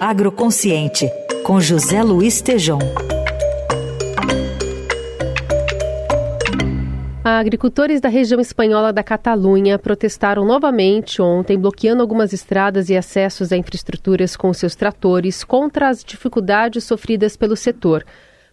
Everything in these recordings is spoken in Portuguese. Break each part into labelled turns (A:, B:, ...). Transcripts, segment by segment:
A: Agroconsciente, com José Luiz Tejom.
B: Agricultores da região espanhola da Catalunha protestaram novamente ontem, bloqueando algumas estradas e acessos a infraestruturas com seus tratores contra as dificuldades sofridas pelo setor.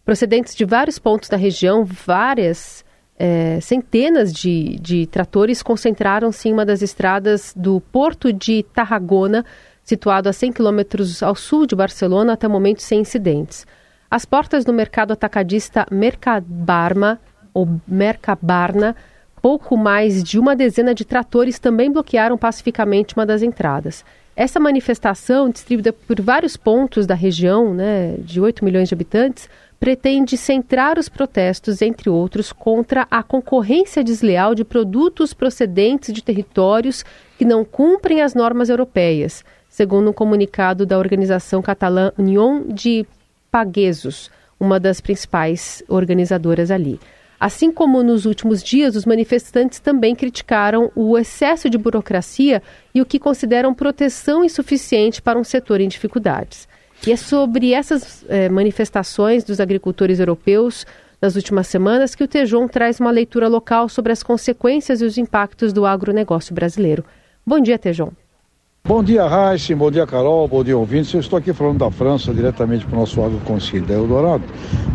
B: Procedentes de vários pontos da região, várias é, centenas de, de tratores concentraram-se em uma das estradas do porto de Tarragona, situado a 100 quilômetros ao sul de Barcelona, até o momento sem incidentes. As portas do mercado atacadista Mercabarma, ou Mercabarna, pouco mais de uma dezena de tratores também bloquearam pacificamente uma das entradas. Essa manifestação, distribuída por vários pontos da região, né, de 8 milhões de habitantes, pretende centrar os protestos, entre outros, contra a concorrência desleal de produtos procedentes de territórios que não cumprem as normas europeias segundo um comunicado da organização catalã União de Paguesos, uma das principais organizadoras ali. Assim como nos últimos dias, os manifestantes também criticaram o excesso de burocracia e o que consideram proteção insuficiente para um setor em dificuldades. E é sobre essas eh, manifestações dos agricultores europeus nas últimas semanas que o Tejon traz uma leitura local sobre as consequências e os impactos do agronegócio brasileiro. Bom dia, Tejon.
C: Bom dia, Raíssa, bom dia, Carol, bom dia, ouvintes. Eu estou aqui falando da França, diretamente para o nosso agroconsciente da Eldorado,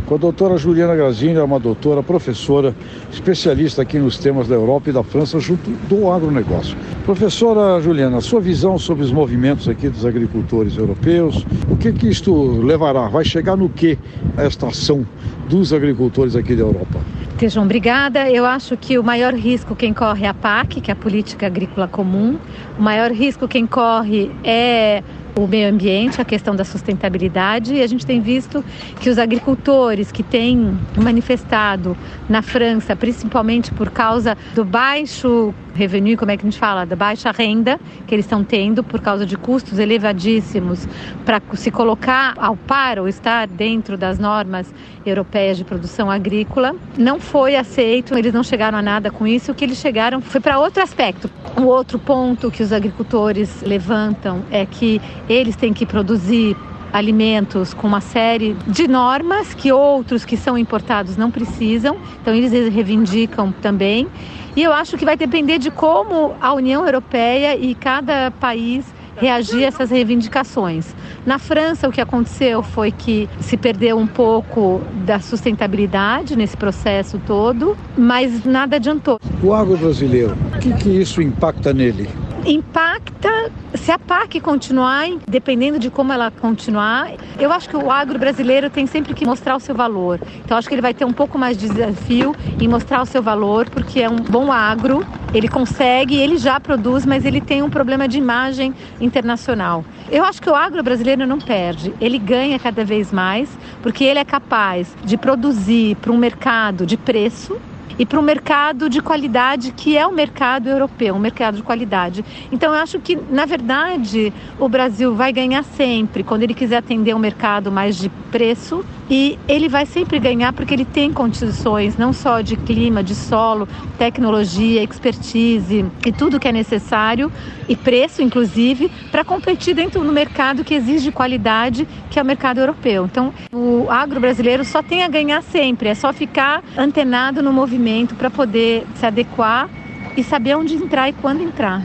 C: com a doutora Juliana Grazini, é uma doutora, professora, especialista aqui nos temas da Europa e da França, junto do agronegócio. Professora Juliana, sua visão sobre os movimentos aqui dos agricultores europeus, o que que isto levará? Vai chegar no que esta ação dos agricultores aqui da Europa?
D: Tejão, obrigada. Eu acho que o maior risco quem corre é a PAC, que é a Política Agrícola Comum. O maior risco quem corre é o meio ambiente, a questão da sustentabilidade, e a gente tem visto que os agricultores que têm manifestado na França, principalmente por causa do baixo revenue, como é que a gente fala, da baixa renda que eles estão tendo por causa de custos elevadíssimos para se colocar ao par ou estar dentro das normas europeias de produção agrícola, não foi aceito, eles não chegaram a nada com isso, o que eles chegaram foi para outro aspecto. O outro ponto que os agricultores levantam é que eles têm que produzir alimentos com uma série de normas que outros que são importados não precisam, então eles reivindicam também. E eu acho que vai depender de como a União Europeia e cada país reagir a essas reivindicações. Na França, o que aconteceu foi que se perdeu um pouco da sustentabilidade nesse processo todo, mas nada adiantou.
C: O agro brasileiro, o que, que isso impacta nele?
D: Impacta se a PAC continuar, dependendo de como ela continuar. Eu acho que o agro brasileiro tem sempre que mostrar o seu valor. Então acho que ele vai ter um pouco mais de desafio em mostrar o seu valor, porque é um bom agro, ele consegue, ele já produz, mas ele tem um problema de imagem internacional. Eu acho que o agro brasileiro não perde, ele ganha cada vez mais, porque ele é capaz de produzir para um mercado de preço e para um mercado de qualidade que é o mercado europeu, um mercado de qualidade. Então eu acho que, na verdade, o Brasil vai ganhar sempre quando ele quiser atender um mercado mais de preço e ele vai sempre ganhar porque ele tem condições não só de clima, de solo, tecnologia, expertise e tudo que é necessário e preço inclusive para competir dentro do mercado que exige qualidade, que é o mercado europeu. Então, o agro brasileiro só tem a ganhar sempre, é só ficar antenado no movimento para poder se adequar e saber onde entrar e quando entrar.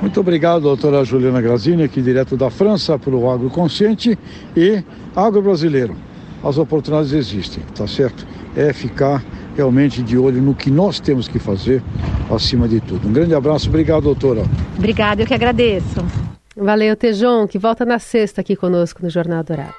C: Muito obrigado, doutora Juliana Grazini, aqui direto da França, para o Agro Consciente e Agro Brasileiro as oportunidades existem, tá certo? É ficar realmente de olho no que nós temos que fazer acima de tudo. Um grande abraço, obrigado, doutora.
D: Obrigada, eu que agradeço.
B: Valeu, Tejon, que volta na sexta aqui conosco no Jornal Dourado.